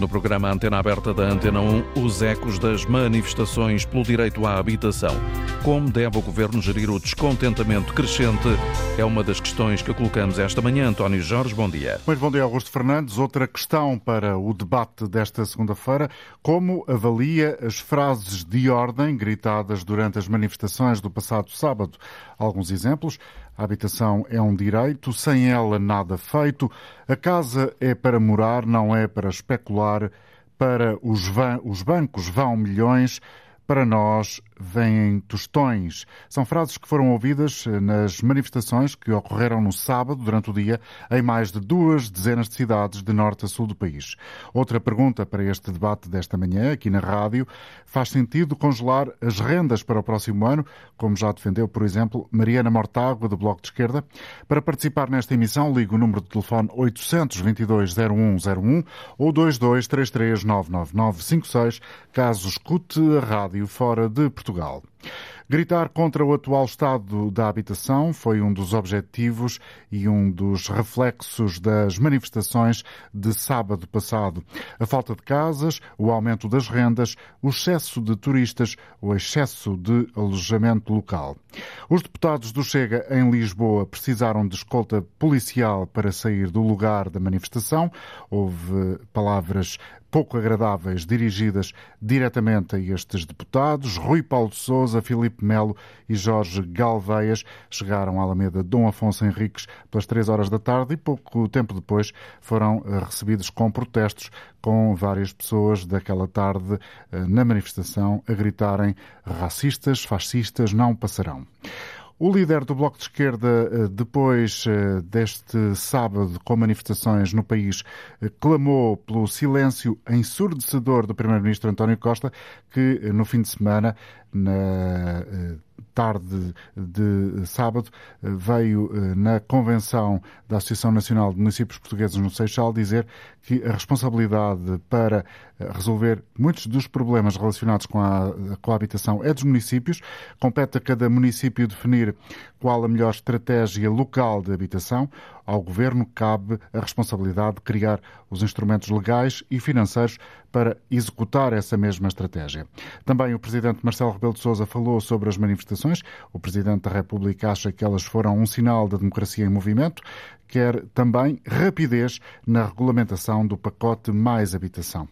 No programa Antena Aberta da Antena 1, os ecos das manifestações pelo direito à habitação. Como deve o Governo gerir o descontentamento crescente? É uma das questões que colocamos esta manhã. António Jorge, bom dia. Muito bom dia, Augusto Fernandes. Outra questão para o debate desta segunda-feira. Como avalia as frases de ordem gritadas durante as manifestações do passado sábado? Alguns exemplos. A habitação é um direito, sem ela nada feito. A casa é para morar, não é para especular. Para os, van, os bancos vão milhões, para nós vêm tostões. São frases que foram ouvidas eh, nas manifestações que ocorreram no sábado, durante o dia, em mais de duas dezenas de cidades de norte a sul do país. Outra pergunta para este debate desta manhã, aqui na rádio, faz sentido congelar as rendas para o próximo ano, como já defendeu, por exemplo, Mariana Mortágua, do Bloco de Esquerda? Para participar nesta emissão, ligue o número de telefone 822-0101 ou 2233-99956, caso escute a rádio fora de Portugal. Portugal. Gritar contra o atual estado da habitação foi um dos objetivos e um dos reflexos das manifestações de sábado passado. A falta de casas, o aumento das rendas, o excesso de turistas, o excesso de alojamento local. Os deputados do Chega em Lisboa precisaram de escolta policial para sair do lugar da manifestação. Houve palavras pouco agradáveis dirigidas diretamente a estes deputados. Rui Paulo de Souza, Filipe Melo e Jorge Galveias chegaram à Alameda Dom Afonso Henriques pelas três horas da tarde e pouco tempo depois foram eh, recebidos com protestos com várias pessoas daquela tarde eh, na manifestação a gritarem racistas, fascistas não passarão. O líder do Bloco de Esquerda, eh, depois eh, deste sábado com manifestações no país, eh, clamou pelo silêncio ensurdecedor do Primeiro-Ministro António Costa, que no fim de semana, na tarde de sábado, veio na convenção da Associação Nacional de Municípios Portugueses no Seixal dizer que a responsabilidade para resolver muitos dos problemas relacionados com a, habitação é dos municípios. Compete a cada município definir qual a melhor estratégia local de habitação. Ao Governo cabe a responsabilidade de criar os instrumentos legais e financeiros para executar essa mesma estratégia. Também o Presidente Marcelo Rebelo de Sousa falou sobre as manifestações. O Presidente da República acha que elas foram um sinal da democracia em movimento quer também rapidez na regulamentação do pacote Mais Habitação.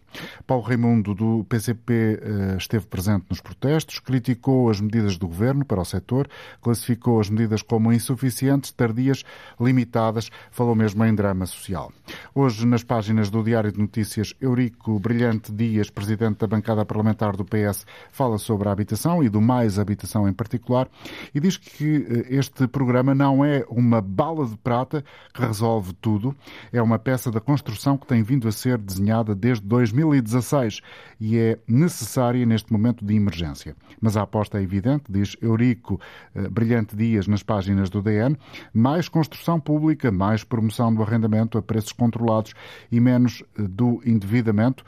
Paulo Raimundo, do PCP, eh, esteve presente nos protestos, criticou as medidas do governo para o setor, classificou as medidas como insuficientes, tardias, limitadas, falou mesmo em drama social. Hoje, nas páginas do Diário de Notícias, Eurico Brilhante Dias, presidente da bancada parlamentar do PS, fala sobre a habitação e do Mais Habitação em particular e diz que eh, este programa não é uma bala de prata que resolve tudo. É uma peça da construção que tem vindo a ser desenhada desde 2016 e é necessária neste momento de emergência. Mas a aposta é evidente, diz Eurico eh, Brilhante Dias nas páginas do DN: mais construção pública, mais promoção do arrendamento a preços controlados e menos eh, do endividamento,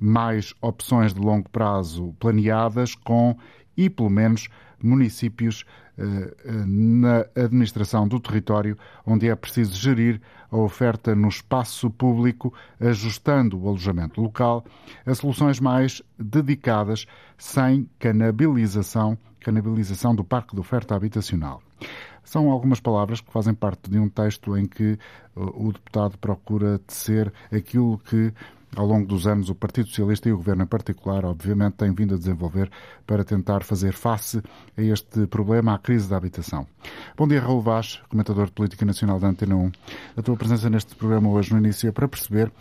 mais opções de longo prazo planeadas com e pelo menos municípios eh, na administração do território, onde é preciso gerir a oferta no espaço público, ajustando o alojamento local a soluções mais dedicadas, sem canabilização, canabilização do parque de oferta habitacional. São algumas palavras que fazem parte de um texto em que eh, o deputado procura tecer aquilo que ao longo dos anos, o Partido Socialista e o Governo em particular, obviamente, têm vindo a desenvolver para tentar fazer face a este problema, à crise da habitação. Bom dia, Raul Vaz, comentador de Política Nacional da Antena 1. A tua presença neste programa hoje no início é para perceber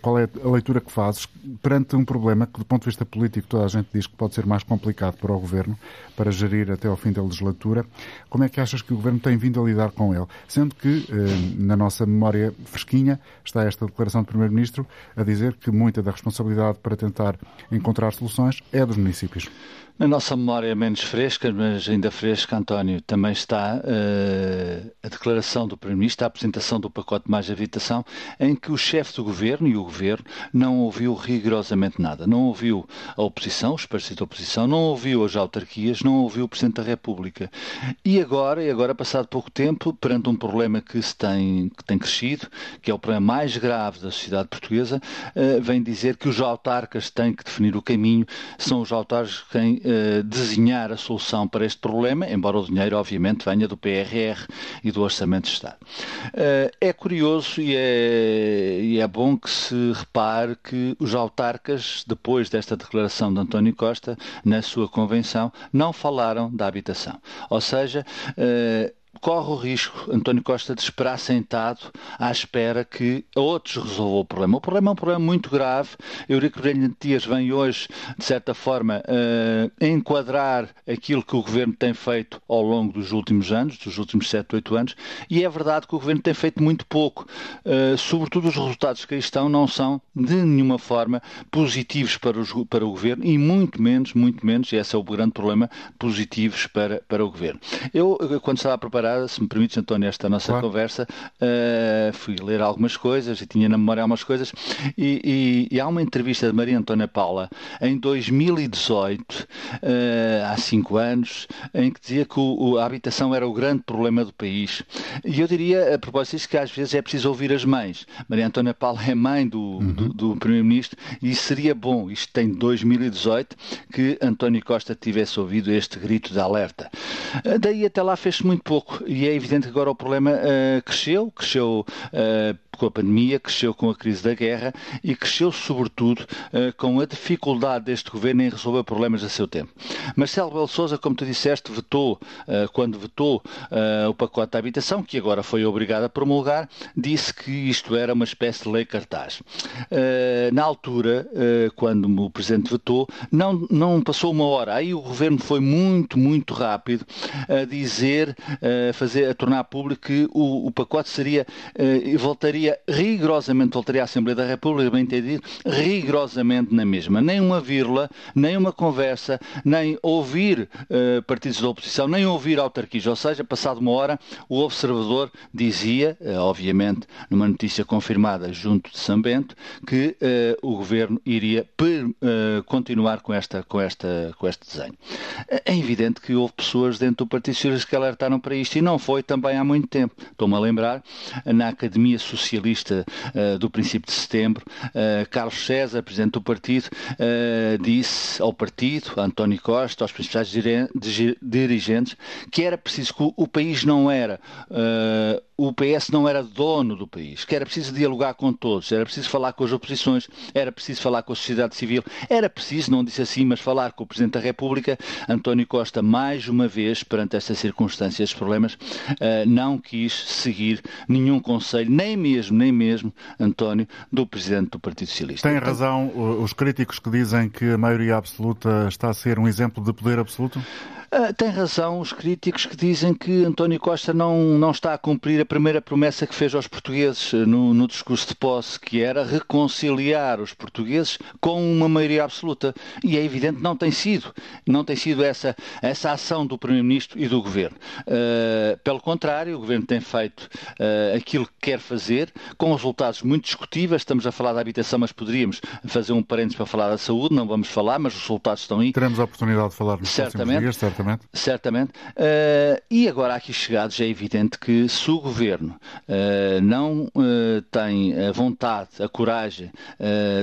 qual é a leitura que fazes perante um problema que, do ponto de vista político, toda a gente diz que pode ser mais complicado para o Governo para gerir até ao fim da legislatura. Como é que achas que o Governo tem vindo a lidar com ele? Sendo que, uh, na nossa memória fresquinha, está esta declaração do Primeiro-Ministro a dizer que muita da responsabilidade para tentar encontrar soluções é dos municípios. Na nossa memória menos fresca, mas ainda fresca, António, também está uh, a declaração do Primeiro-Ministro, a apresentação do pacote mais habitação, em que o chefe do governo e o governo não ouviu rigorosamente nada. Não ouviu a oposição, os partidos da oposição, não ouviu as autarquias, não ouviu o Presidente da República. E agora, e agora passado pouco tempo, perante um problema que, se tem, que tem crescido, que é o problema mais grave da sociedade portuguesa, uh, vem dizer que os autarcas têm que definir o caminho, são os autarcas quem uh, desenhar a solução para este problema, embora o dinheiro, obviamente, venha do PRR e do Orçamento de Estado. Uh, é curioso e é, e é bom que se repare que os autarcas, depois desta declaração de António Costa, na sua convenção, não falaram da habitação. Ou seja, uh, corre o risco, António Costa, de esperar sentado à espera que outros resolvam o problema. O problema é um problema muito grave. Eurico Brilhante Dias vem hoje, de certa forma, uh, enquadrar aquilo que o Governo tem feito ao longo dos últimos anos, dos últimos 7, 8 anos, e é verdade que o Governo tem feito muito pouco. Uh, sobretudo os resultados que aí estão não são, de nenhuma forma, positivos para, os, para o Governo e muito menos, muito menos, e esse é o grande problema, positivos para, para o Governo. Eu, quando estava a preparar preparada, se me permites, António, esta nossa claro. conversa, uh, fui ler algumas coisas e tinha na memória algumas coisas, e, e, e há uma entrevista de Maria Antônia Paula em 2018, uh, eh, há cinco anos, em que dizia que o, a habitação era o grande problema do país. E eu diria, a propósito disso, que às vezes é preciso ouvir as mães. Maria Antônia Paula é mãe do, uhum. do, do Primeiro-Ministro e seria bom, isto tem 2018, que António Costa tivesse ouvido este grito de alerta. Daí até lá fez-se muito pouco e é evidente que agora o problema uh, cresceu, cresceu uh, com a pandemia, cresceu com a crise da guerra e cresceu sobretudo uh, com a dificuldade deste governo em resolver problemas a seu tempo. Marcelo Belo Souza, como tu disseste, vetou, uh, quando vetou uh, o pacote da habitação, que agora foi obrigado a promulgar, disse que isto era uma espécie de lei cartaz. na altura, quando o Presidente vetou, não, não passou uma hora. Aí o governo foi muito, muito rápido a dizer, a, fazer, a tornar público que o, o pacote seria voltaria rigorosamente, voltaria à Assembleia da República, bem entendido, rigorosamente na mesma. Nem uma vírgula, nem uma conversa, nem ouvir uh, partidos da oposição, nem ouvir autarquias. Ou seja, passado uma hora, o observador dizia, uh, obviamente, numa notícia confirmada junto de São Bento, que uh, o governo iria per, continuar com, esta, com, esta, com este desenho. É evidente que houve pessoas dentro do Partido Socialista que alertaram para isto e não foi também há muito tempo. Estou-me a lembrar, na Academia Social socialista uh, do princípio de setembro, uh, Carlos César, presidente do partido, uh, disse ao partido, a António Costa, aos principais dirigentes, que era preciso que o país não era o PS não era dono do país, que era preciso dialogar com todos, era preciso falar com as oposições, era preciso falar com a sociedade civil, era preciso, não disse assim, mas falar com o Presidente da República. António Costa, mais uma vez, perante estas circunstâncias, estes problemas, eh, não quis seguir nenhum conselho, nem mesmo, nem mesmo, António, do Presidente do Partido Socialista. Tem razão os críticos que dizem que a maioria absoluta está a ser um exemplo de poder absoluto? Uh, tem razão os críticos que dizem que António Costa não, não está a cumprir a primeira promessa que fez aos portugueses ah, no, no, discurso de posse, que era reconciliar os portugueses com uma maioria absoluta. E é evidente que não tem sido. Não tem sido essa, essa ação do Primeiro-Ministro e do Governo. Uh, pelo contrário, o Governo tem feito uh, aquilo que quer fazer, com resultados muito discutíveis. Estamos a falar da habitação, mas poderíamos fazer um parênteses para falar da saúde, não vamos falar, mas os resultados estão aí. Teremos a oportunidade de falar nos certamente, dias, certamente. Certamente. Certamente. Uh, e agora, aqui chegados, é evidente que se o governo uh, não uh, tem a vontade, a coragem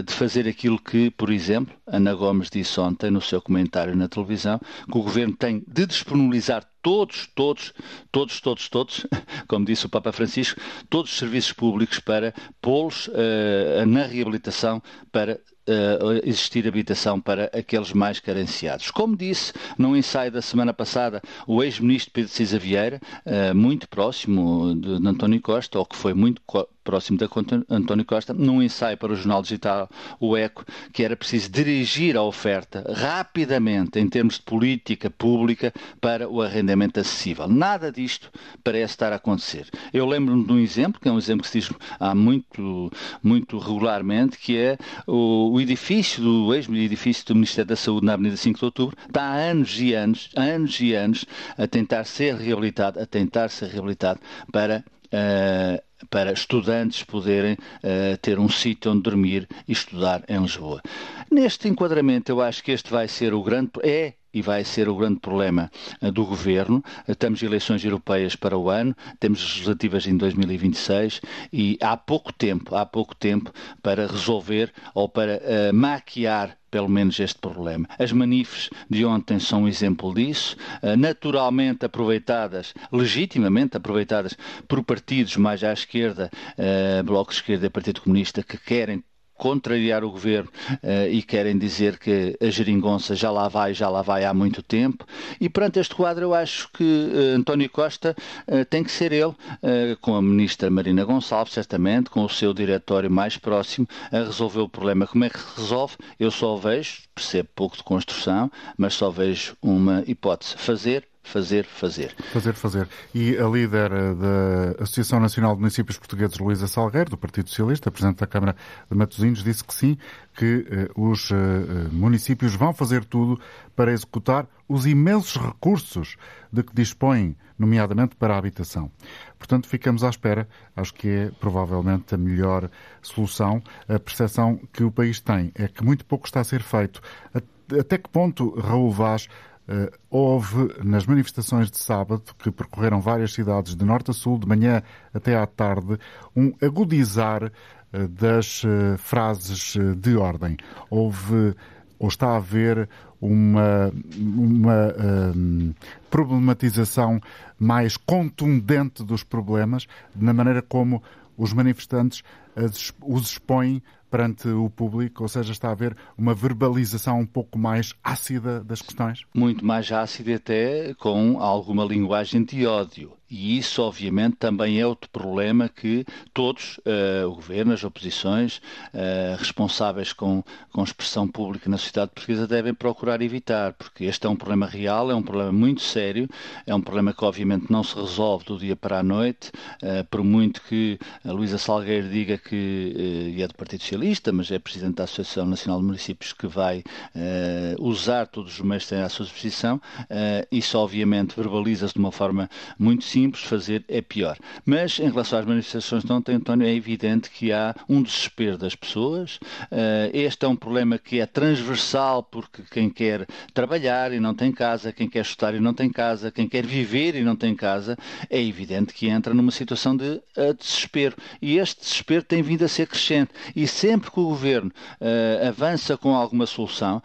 de fazer aquilo que, por exemplo, Ana Gomes disse ontem no seu comentário na televisão, que o governo tem de disponibilizar todos, todos, todos, todos, todos, como disse o Papa Francisco, todos os serviços públicos para pô-los uh, na reabilitação para uh, existir habitação para aqueles mais carenciados. Como disse num ensaio da semana passada o ex-ministro Pedro Cisa Vieira, uh, muito próximo de, de, António Costa, ou que foi muito próximo da António Costa, num ensaio para o jornal digital O Eco, que era preciso dirigir a oferta rapidamente, em termos de política pública, para o arrendamento acessível. Nada disto parece estar a acontecer. Eu lembro-me de um exemplo, que é um exemplo que se diz há muito, muito regularmente, que é o, o edifício do ex-edifício do Ministério da Saúde na Avenida 5 de Outubro, está há anos e anos, anos e anos, a tentar ser reabilitado, a tentar ser reabilitado para para estudantes poderem uh, ter um sítio onde dormir e estudar em Lisboa. Neste enquadramento, eu acho que este vai ser o grande. É e vai ser o grande problema uh, do governo. Uh, temos eleições europeias para o ano, temos legislativas em 2026 e há pouco tempo, há pouco tempo para resolver ou para uh, maquiar pelo menos este problema. As manifes de ontem são um exemplo disso, eh, naturalmente aproveitadas, legitimamente aproveitadas por partidos mais à esquerda, eh, Bloco de Esquerda e Partido Comunista, que querem contrariar o governo uh, e querem dizer que a geringonça já lá vai, já lá vai há muito tempo. E perante este quadro, eu acho que uh, António Costa uh, tem que ser ele, com a ministra Marina Gonçalves, certamente, com o seu diretório mais próximo, a resolver o problema. Como é que se resolve? Eu só vejo, percebo pouco de construção, mas só vejo uma hipótese: fazer fazer, fazer. Fazer, fazer. E a líder eh, da Associação Nacional de Municípios Portugueses, Luísa Salgueiro, do Partido Socialista, Presidente da Câmara de Matosinhos, disse que sim, que eh, os eh, municípios vão fazer tudo para executar os imensos recursos de que dispõem, nomeadamente para a habitação. Portanto, ficamos à espera. Acho que é provavelmente a melhor solução. A percepção que o país tem é que muito pouco está a ser feito. Até que ponto, Raul Vaz, houve nas manifestações de sábado, que percorreram várias cidades de norte a sul, de manhã até à tarde, um agudizar uh, das uh, frases de ordem. Houve ou está a haver uma, uma um, problematização mais contundente dos problemas, na maneira como os manifestantes os expõem perante o público, ou seja, está a haver uma verbalização um pouco mais ácida das questões? Muito mais ácida até com alguma linguagem de ódio. E isso, obviamente, também é outro problema que todos, uh, o governo, as oposições, uh, responsáveis com, com expressão pública na sociedade portuguesa, devem procurar evitar, porque este é um problema real, é um problema muito sério, é um problema que, obviamente, não se resolve do dia para a noite, uh, por muito que a Luísa Salgueiro diga que e é do Partido Socialista, mas é Presidente da Associação Nacional de Municípios que vai usar todos os meios que têm à sua disposição, isso, obviamente, verbaliza-se de uma forma muito simples simples, fazer é pior. Mas em relação às manifestações de ontem, António, é evidente que há um desespero das pessoas. Uh, este é um problema que é transversal, porque quem quer trabalhar e não tem casa, quem quer estudar e não tem casa, quem quer viver e não tem casa, é evidente que entra numa situação de uh, desespero. E este desespero tem vindo a ser crescente. E sempre que o governo uh, avança com alguma solução,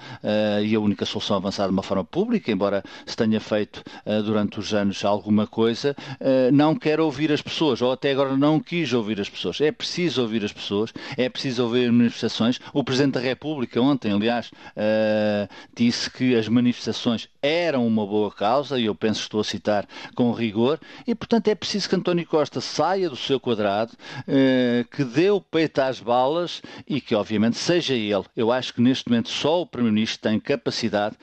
e a única solução avançada de uma forma pública, embora se tenha feito durante os anos alguma coisa, uh, não quer ouvir as pessoas, ou até agora não quis ouvir as pessoas. É preciso ouvir as pessoas, é preciso ouvir manifestações. O Presidente da República, ontem, aliás, uh, disse que as manifestações eram uma boa causa, e eu penso que estou a citar com rigor, e portanto é preciso que António Costa saia do seu quadrado, uh, que dê o peito às balas e que, obviamente, seja ele. Eu acho que neste momento só o Primeiro-Ministro tem capacidade,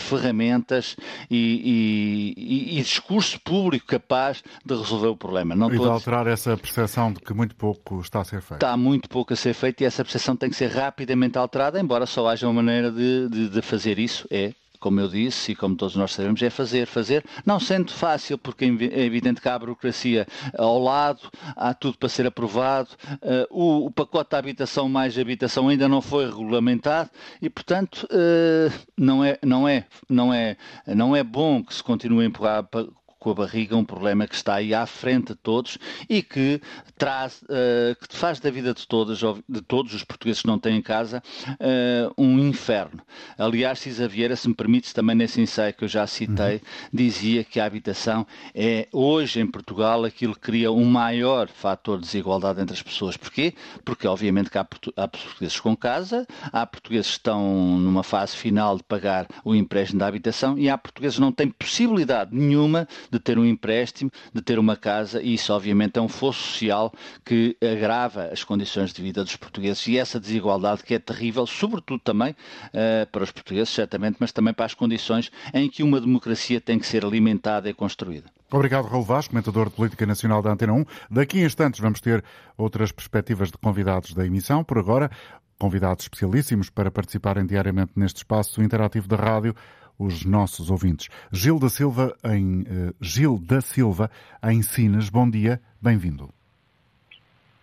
ferramentas e, e, e discurso público capaz capaz de resolver o problema. Não e de alterar essa percepção de que muito pouco está a ser feito. Está muito pouco a ser feito e essa percepção tem que ser rapidamente alterada, embora só haja uma maneira de, de, de fazer isso, é como eu disse e como todos nós sabemos, é fazer, fazer, não sendo fácil, porque é evidente que há a burocracia ao lado, há tudo para ser aprovado, uh, o, o, pacote da habitação mais habitação ainda não foi regulamentado e, portanto, uh, não, é, não, é, não, é, não é bom que se continue a empurrar com a barriga, um problema que está aí à frente de todos e que traz, uh, que faz da vida de todos, de todos os portugueses que não têm casa, uh, um inferno. Aliás, Cisa Vieira, se me permite, também nesse ensaio que eu já citei, uhum. dizia que a habitação é hoje em Portugal aquilo que cria um maior fator de desigualdade entre as pessoas. Porquê? Porque obviamente que há, há portugueses com casa, há portugueses que estão numa fase final de pagar o empréstimo da habitação e há portugueses que não têm possibilidade nenhuma de ter um empréstimo, de ter uma casa, e isso obviamente é um fosso social que agrava as condições de vida dos portugueses e essa desigualdade que é terrível, sobretudo também uh, para os portugueses, certamente, mas também para as condições em que uma democracia tem que ser alimentada e construída. Obrigado, Raul Vaz, comentador de Política Nacional da Antena 1. Daqui a instantes vamos ter outras perspectivas de convidados da emissão. Por agora, convidados especialíssimos para participarem diariamente neste espaço interativo da rádio, os nossos ouvintes. Gil da Silva, em uh, Gil da Silva, em Sines. Bom dia, bem-vindo.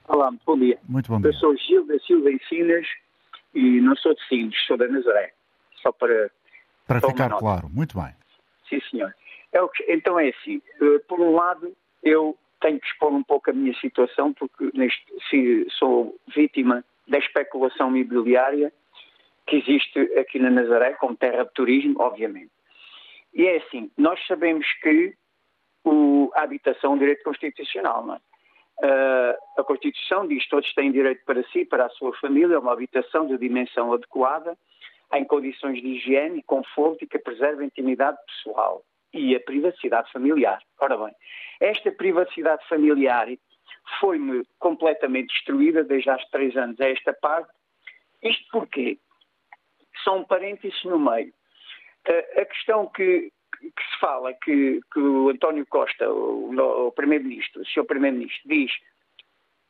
Olá, muito bom dia. Muito bom dia. Eu sou Gil da Silva em Sines e não sou de Sines, sou da Nazaré. Só para. Para ficar claro, muito bem. Sim, senhor. É então é assim, eh, por um lado, eu tenho que expor um pouco a minha situação, porque neste, se, sou vítima da especulação imobiliária que existe aqui na Nazaré, como terra de turismo, obviamente. E é assim, nós sabemos que o, a habitação é um direito constitucional, não é? Uh, a Constituição diz que todos têm direito para si, para a sua família, a uma habitação de dimensão adequada, em condições de higiene e conforto e que preserve a intimidade pessoal e a privacidade familiar. Ora bem, esta privacidade familiar foi-me completamente destruída desde há três anos a esta parte. Isto porquê? São parênteses no meio. Uh, a questão que, que se fala que, que o António Costa, o, o Primeiro-Ministro, o Sr. Primeiro-Ministro, diz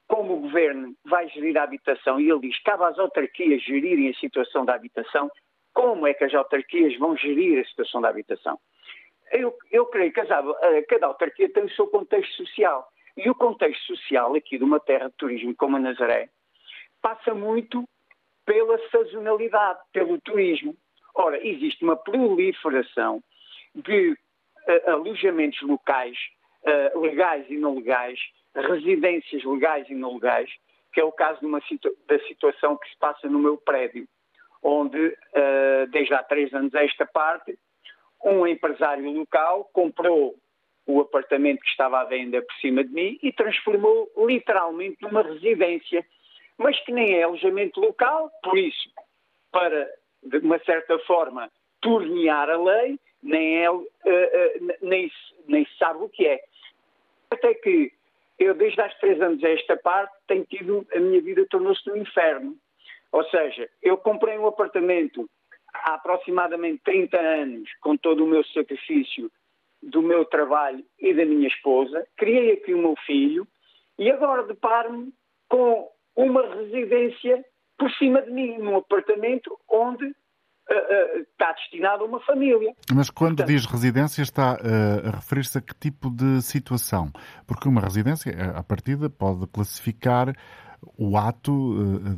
como o Governo vai gerir a habitação e ele diz cabe às autarquias gerirem a situação da habitação, como é que as autarquias vão gerir a situação da habitação? Eu, eu creio que as, cada autarquia tem o seu contexto social. E o contexto social aqui de uma terra de turismo como a Nazaré passa muito pela sazonalidade, pelo turismo. Ora, existe uma proliferação de uh, alojamentos locais, uh, legais e não legais, residências legais e não legais, que é o caso situ da situação que se passa no meu prédio, onde, uh, desde há três anos a esta parte, um empresário local comprou o apartamento que estava à venda por cima de mim e transformou literalmente numa residência, mas que nem é alojamento local, por isso, para, de uma certa forma, tornear a lei, nem, é, uh, uh, nem, nem se sabe o que é. Até que eu, desde há três anos a esta parte, tenho tido, a minha vida tornou-se um inferno. Ou seja, eu comprei um apartamento há aproximadamente 30 anos, com todo o meu sacrifício do meu trabalho e da minha esposa, criei aqui o meu filho e agora deparo-me com uma residência por cima de mim, num apartamento onde uh, está destinado a uma família. Mas quando Portanto, diz residência está uh, a referir-se a que tipo de situação? Porque uma residência, à partida, pode classificar o ato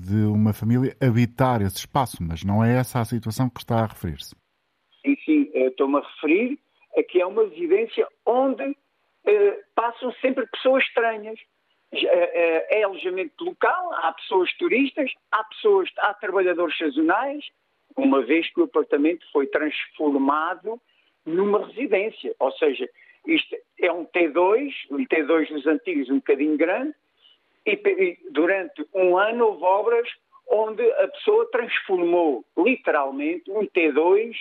de uma família habitar esse espaço, mas não é essa a situação que está a referir-se. Sim, sim, estou-me a referir a que é uma residência onde passam sempre pessoas estranhas. É alojamento local, há pessoas turistas, há pessoas, há trabalhadores sazonais, uma vez que o apartamento foi transformado numa residência. Ou seja, isto é um T2, um T2 dos antigos um bocadinho grande, e durante um ano houve obras onde a pessoa transformou literalmente um T2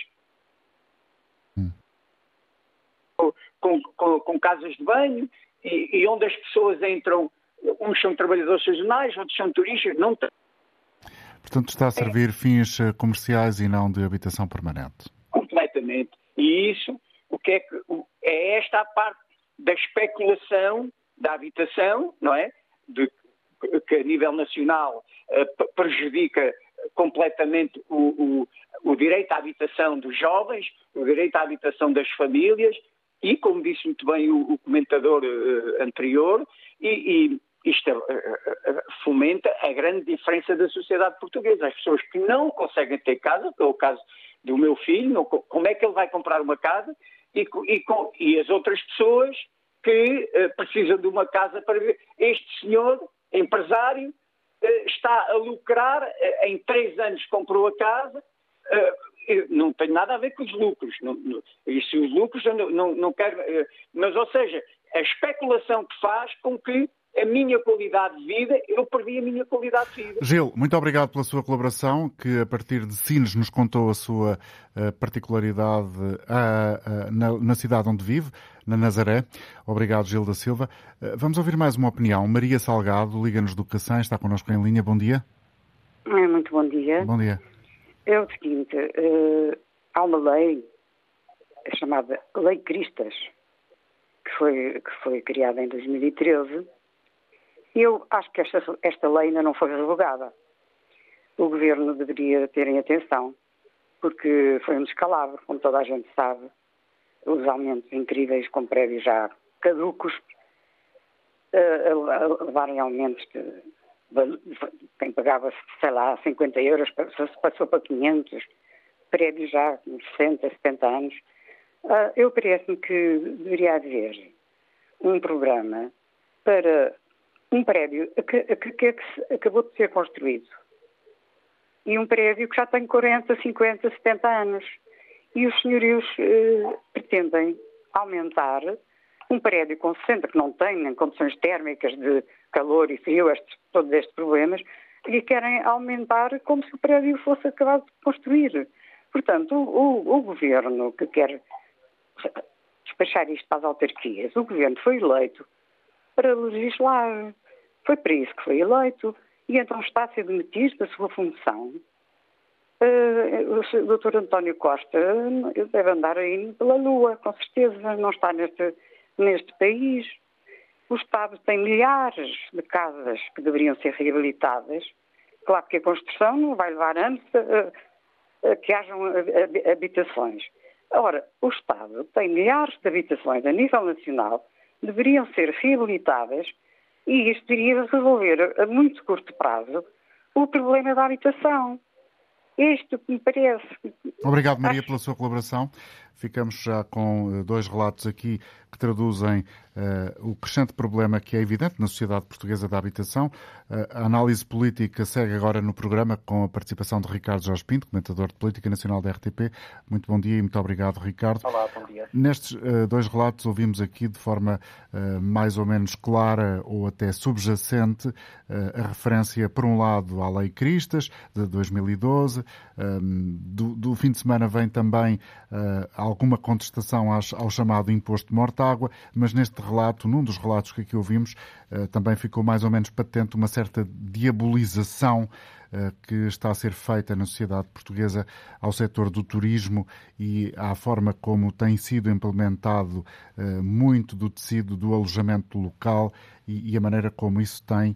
hum. com, com, com, casas de banho e, e, onde as pessoas entram, uns são trabalhadores sazonais, outros são turistas, não Portanto, está a servir fins eh, comerciais e não de habitação permanente. Completamente. E isso, o que é que é esta a parte da especulação da habitação, não é? De, que a nível nacional uh, prejudica completamente o, o, o, direito à habitação dos jovens, o direito à habitação das famílias e, como disse muito bem o, o comentador uh, anterior, e, isto eh, eh, eh, fomenta a grande diferença da sociedade portuguesa. As pessoas que não conseguem ter casa, que é o caso do meu filho, como é que ele vai comprar uma casa? E, e, e as outras pessoas que uh, precisam de uma casa para viver. Este senhor, empresário, uh, está a lucrar, uh, em três anos comprou a casa, não tem nada a ver com os lucros. Não, não, e se os lucros, eu não, não, não quero. mas, ou seja, a especulação que faz com que a minha qualidade de vida, eu perdi a minha qualidade de vida. Gil, muito obrigado pela sua colaboração, que a partir de Sines nos contou a sua uh, particularidade uh, uh, na, na, cidade onde vive, na Nazaré. Obrigado, Gil da Silva. vamos ouvir mais uma opinião. Maria Salgado, Liga-nos do Cacém, está connosco em linha. Bom dia. Muito bom dia. Bom dia. É o seguinte, há uma lei chamada Lei Cristas, que foi, que foi criada em 2013, eu acho que esta, esta lei ainda não foi revogada. O governo deveria ter em atenção, porque foi um descalabro, como toda a gente sabe, os aumentos incríveis com prédios já caducos, a, a levarem aumentos de, quem pagava, sei lá, 50 euros, passou para 500, prédios já com 60, 70 anos. Ah, eu parece-me que deveria haver um programa para um prédio que, que, que, que acabou de ser construído e um prédio que já tem 40, 50, 70 anos. E os senhorios eh, pretendem aumentar um prédio com 60 que não tem nem condições térmicas de calor e frio, estes, todos estes problemas, e querem aumentar como se o prédio fosse acabado de construir. Portanto, o, o, o governo que quer despachar isto para as autarquias, o governo foi eleito para legislar. Foi para isso que foi eleito. E então está a demitido da sua função. Uh, o Dr. António Costa deve andar aí pela lua, com certeza, não está neste, neste país. O Estado tem milhares de casas que deveriam ser reabilitadas. Claro que a construção não vai levar anos a, a, a que hajam habitações. Ora, o Estado tem milhares de habitações a nível nacional deveriam ser reabilitadas e isto iria resolver a muito curto prazo o problema da habitação. Isto que me parece. Obrigado, Maria, Acho... pela sua colaboração. Ficamos já com eh, dois relatos aqui que traduzem uh, o crescente problema que é evidente na sociedade portuguesa da habitação. Uh, a análise política segue agora no programa com a participação de Ricardo Jorge Pinto, comentador de Política Nacional da RTP. Muito bom dia e muito obrigado, Ricardo. Olá, bom dia. Nestes uh, dois relatos ouvimos aqui de forma mais ou menos clara ou até subjacente a referência, por um lado, à Lei Cristas, de 2012. Do, do, fim de semana vem também alguma contestação ao chamado imposto de morte-água, mas neste relato, num dos relatos que aqui ouvimos, também ficou mais ou menos patente uma certa diabolização eh, que está a ser feita na sociedade portuguesa ao setor do turismo e à forma como tem sido implementado eh, muito do tecido do alojamento local e a maneira como isso tem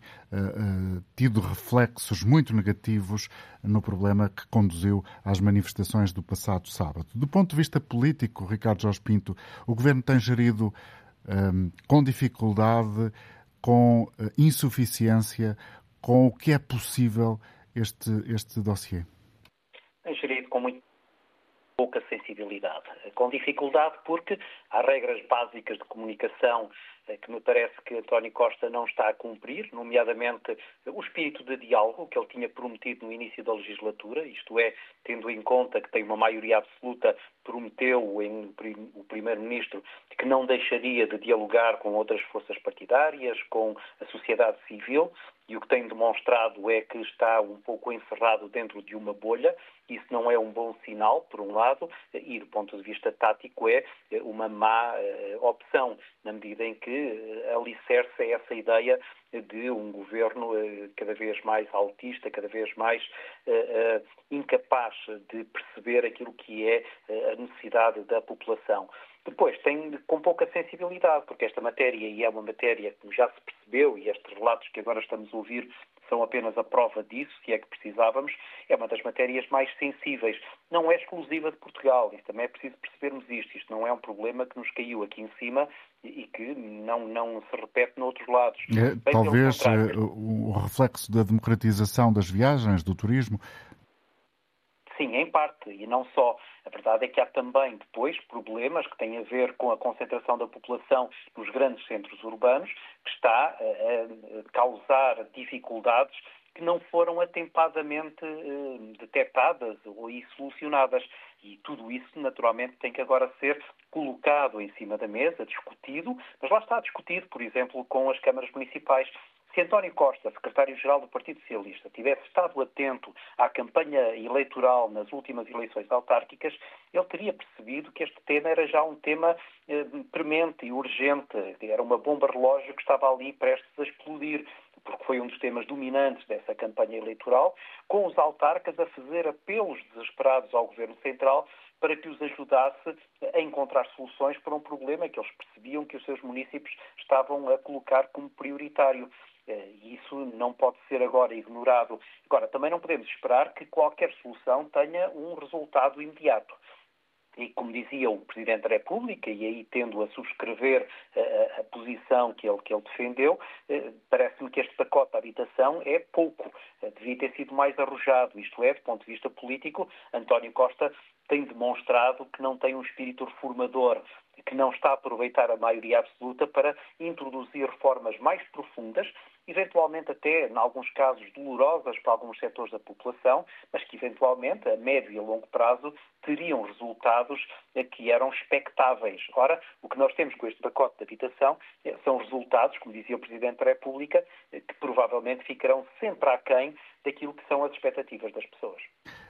tido reflexos muito negativos no problema que conduziu às manifestações do passado sábado. Do ponto de vista político, Ricardo Jorge Pinto, o governo tem gerido com dificuldade, com insuficiência, com o que é possível este, este dossiê? Tem gerido com muito pouca sensibilidade. Com dificuldade porque há regras básicas de comunicação eh, que me parece que António Costa não está a cumprir, nomeadamente o espírito de diálogo que ele tinha prometido no início da legislatura, isto é, tendo em conta que tem uma maioria absoluta, prometeu em, o Primeiro-Ministro que não deixaria de dialogar com outras forças partidárias, com a sociedade civil, e o que tem demonstrado é que está um pouco encerrado dentro de uma bolha. Isso não é um bom sinal, por um lado, e do ponto de vista tático é uma má uh, opção, na medida em que alicerça essa ideia de um governo uh, cada vez mais altista, cada vez mais incapaz de perceber aquilo que é a necessidade da população. Depois, tem com pouca sensibilidade, porque esta matéria, e é uma matéria que já se percebeu, e estes relatos que agora estamos a ouvir são apenas a prova disso, se é que precisávamos, é uma das matérias mais sensíveis. Não é exclusiva de Portugal, isso também é preciso percebermos isto. Isto não é um problema que nos caiu aqui em cima e que não, não se repete noutros lados. É, talvez eh, o reflexo da democratização das viagens, do turismo, Sim, em parte, e não só. A verdade é que há também depois problemas que têm a ver com a concentração da população nos grandes centros urbanos, que está a causar dificuldades que não foram atempadamente eh, detectadas ou solucionadas. E tudo isso, naturalmente, tem que agora ser colocado em cima da mesa, discutido, mas lá está discutido, por exemplo, com as câmaras municipais. Se António Costa, secretário-geral do Partido Socialista, tivesse estado atento à campanha eleitoral nas últimas eleições autárquicas, ele teria percebido que este tema era já um tema eh, premente e urgente, era uma bomba relógio que estava ali prestes a explodir porque foi um dos temas dominantes dessa campanha eleitoral, com os autarcas a fazer apelos desesperados ao Governo Central para que os ajudasse a encontrar soluções para um problema que eles percebiam que os seus municípios estavam a colocar como prioritário. Eh, e isso não pode ser agora ignorado. Agora, também não podemos esperar que qualquer solução tenha um resultado imediato. E como dizia o Presidente da República, e aí tendo a subscrever a, eh, a, a posição que ele, que ele defendeu, eh, parece-me que este pacote de habitação é pouco. Eh, devia ter sido mais arrojado. Isto é, do ponto de vista político, António Costa tem demonstrado que não tem um espírito reformador, que não está a aproveitar a maioria absoluta para introduzir reformas mais profundas eventualmente até, em alguns casos, dolorosas para alguns setores da população, mas que eventualmente, a médio e a longo prazo, teriam resultados eh, que eram expectáveis. Ora, o que nós temos com este pacote de habitação eh, são resultados, como dizia o Presidente da República, eh, que provavelmente ficarão sempre aquém daquilo que são as expectativas das pessoas.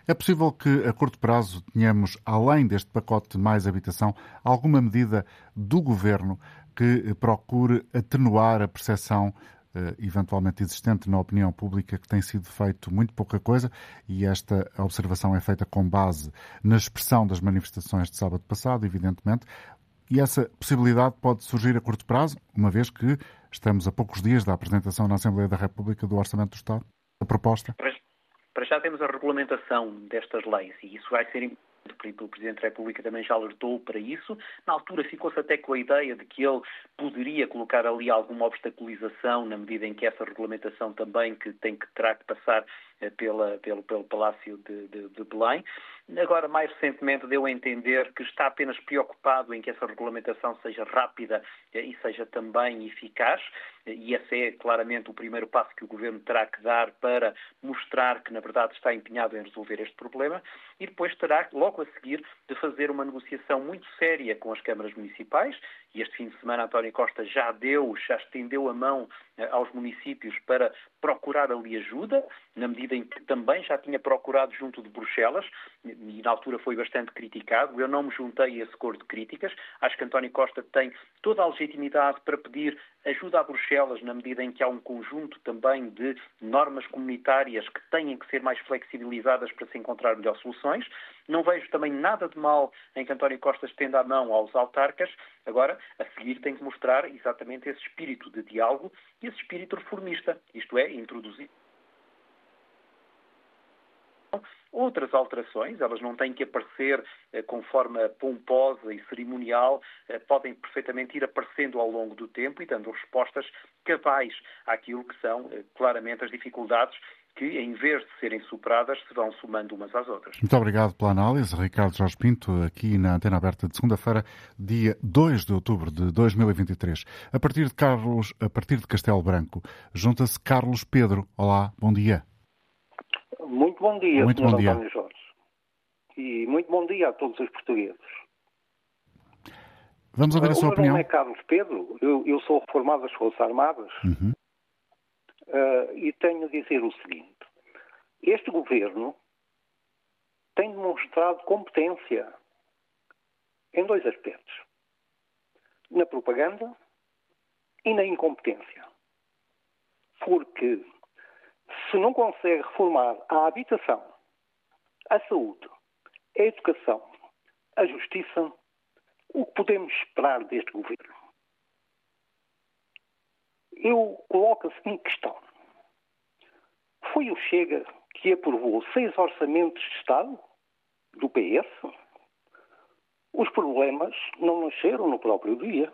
É possível que, a curto prazo, tenhamos, além deste pacote mais habitação, alguma medida do Governo que procure atenuar a percepção eventualmente existente na opinião pública que tem sido feito muito pouca coisa e esta observação é feita com base na expressão das manifestações de sábado passado, evidentemente. E essa possibilidade pode surgir a curto prazo, uma vez que estamos a poucos dias da apresentação na Assembleia da República do Orçamento do Estado, a proposta. Para já temos a regulamentação destas leis e isso vai ser o Presidente da República também já alertou para isso. Na altura ficou-se até com a ideia de que ele poderia colocar ali alguma obstaculização na medida em que essa regulamentação também que tem que terá que passar pela, pelo, pelo Palácio de, de, de, Belém. Agora, mais recentemente, deu a entender que está apenas preocupado em que essa regulamentação seja rápida eh, e seja também eficaz, e esse é claramente o primeiro passo que o Governo terá que dar para mostrar que, na verdade, está empenhado em resolver este problema, e depois terá, logo a seguir, de fazer uma negociação muito séria com as câmaras municipais, e este fim de semana António Costa já deu, já estendeu a mão eh, aos municípios para procurar ali ajuda, na medida em que também já tinha procurado junto de Bruxelas, e na altura foi bastante criticado. Eu não me juntei a esse cor de críticas. Acho que António Costa tem toda a legitimidade para pedir ajuda a Bruxelas, na medida em que há um conjunto também de normas comunitárias que têm que ser mais flexibilizadas para se encontrar melhores soluções. Não vejo também nada de mal em que António Costa estenda a mão aos autarcas. Agora, a seguir, tem que mostrar exatamente esse espírito de diálogo e esse espírito reformista, isto é, introduzir outras alterações, elas não têm que aparecer eh, com forma pomposa e cerimonial, eh, podem perfeitamente ir aparecendo ao longo do tempo e dando respostas cabais àquilo que são eh, claramente as dificuldades que, em vez de serem superadas, se vão somando umas às outras. Muito obrigado pela análise, Ricardo Jorge Pinto, aqui na Antena Aberta de segunda-feira, dia 2 de outubro de 2023. A partir de Carlos, a partir de Castelo Branco, junta-se Carlos Pedro. Olá, bom dia. Muito bom dia, muito bom dia. António Jorge. E muito bom dia a todos os portugueses. Vamos ouvir a sua o opinião. O meu nome é Carlos Pedro, eu, eu sou reformado das Forças Armadas. Uhum. Uh, e tenho a dizer o seguinte: este governo tem demonstrado competência em dois aspectos: na propaganda e na incompetência. Porque se não consegue reformar a habitação, a saúde, a educação, a justiça, o que podemos esperar deste governo? eu coloco a seguinte questão. Foi o Chega que aprovou seis orçamentos de Estado do PS? Os problemas não nasceram no próprio dia.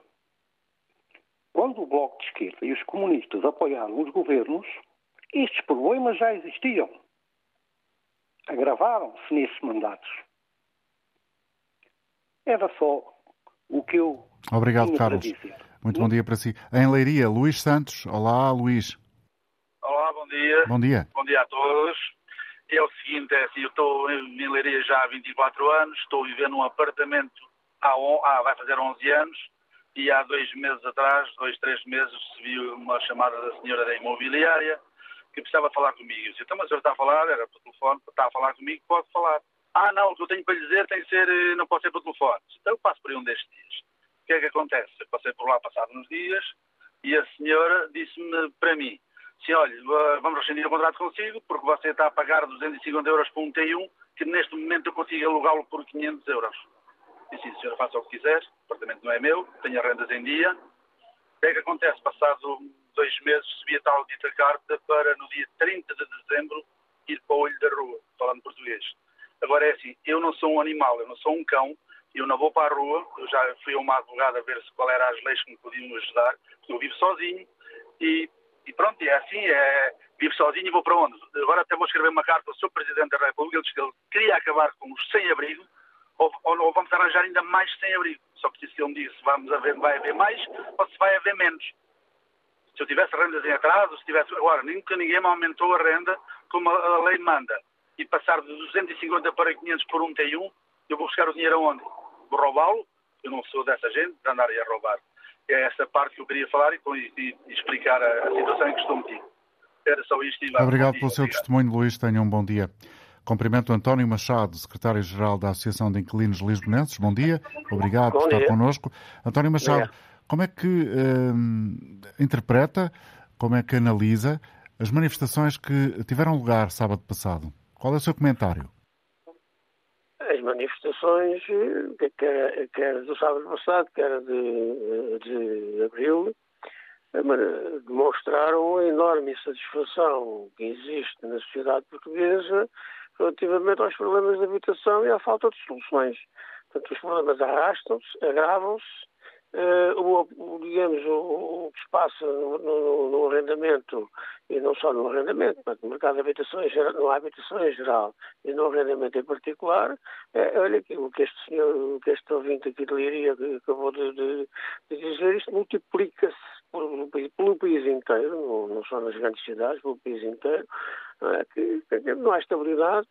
Quando o Bloco de Esquerda e os comunistas apoiaram os governos, estes problemas já existiam. Agravaram-se nesses mandatos. Era só o que eu Obrigado, Carlos. Muito bom dia para si. Em Leiria, Luís Santos. Olá, Luís. Olá, bom dia. Bom dia. Bom dia a todos. É o seguinte, é assim, eu estou em Leiria já há 24 anos, estou viver num apartamento há, há, vai fazer 11 anos e há dois meses atrás, dois, três meses, recebi uma chamada da senhora da imobiliária que precisava falar comigo. Eu disse, então, mas a senhora está a falar, era por telefone, está a falar comigo, pode falar. Ah, não, o que eu tenho para lhe dizer tem que ser, eh, não pode ser por telefone. Então eu passo por um destes dias. O que é que acontece? Eu passei por lá passado uns dias e a senhora disse-me para mim, se olha, vamos rescindir o contrato consigo porque você está a pagar 250 euros por um T1 que neste momento eu consigo alugá-lo por 500 euros. Disse, sim, senhora, faça o que quiser, o apartamento não é meu, tenho rendas em dia. O que é que acontece? Passado dois meses recebi a tal dita carta para no dia 30 de dezembro ir para o olho da rua, falando português. Agora é assim, eu não sou um animal, eu não sou um cão, eu não vou para a rua, eu já fui a uma advogada a ver se qual eram as leis que me podiam ajudar, eu vivo sozinho e, e pronto, é assim, é, vivo sozinho e vou para onde? Agora até vou escrever uma carta ao Sr. Presidente da República, ele disse que ele queria acabar com os sem-abrigo, ou, ou, ou, vamos arranjar ainda mais sem-abrigo. Só preciso que ele me diga se vamos haver, vai haver mais ou se vai haver menos. Se eu tivesse rendas em atraso, se tivesse. Agora, nunca ninguém me aumentou a renda como a, lei manda. E passar de 250 para 500 por um T1, eu vou buscar o dinheiro aonde? Vou roubá-lo? Eu não sou dessa gente de andar a roubar. É essa parte que eu queria falar e, e, e explicar a, a, situação em que estou metido. Era só isto. E Obrigado pelo seu obrigado. testemunho, Luís. Tenha um bom dia. Cumprimento António Machado, secretário-geral da Associação de Inquilinos Lisbonenses. Bom dia, obrigado bom por dia. estar connosco. António Machado, como é que hum, interpreta, como é que analisa as manifestações que tiveram lugar sábado passado? Qual é o seu comentário? As manifestações, quer, quer do sábado passado, quer de, de abril, demonstraram a enorme insatisfação que existe na sociedade portuguesa relativamente aos problemas de habitação e à falta de soluções. Portanto, os problemas arrastam-se, agravam-se, Uh, o, digamos, o, o, que se passa no, no, no, arrendamento, e não só no arrendamento, mas no mercado de geral, no habitação em geral e no arrendamento em particular, é, olha aqui, o que este senhor, o que este ouvinte aqui de Liria acabou de, de, de dizer, isto multiplica-se pelo, pelo, país inteiro, não, só nas grandes cidades, pelo país inteiro, não, é? que, não há estabilidade,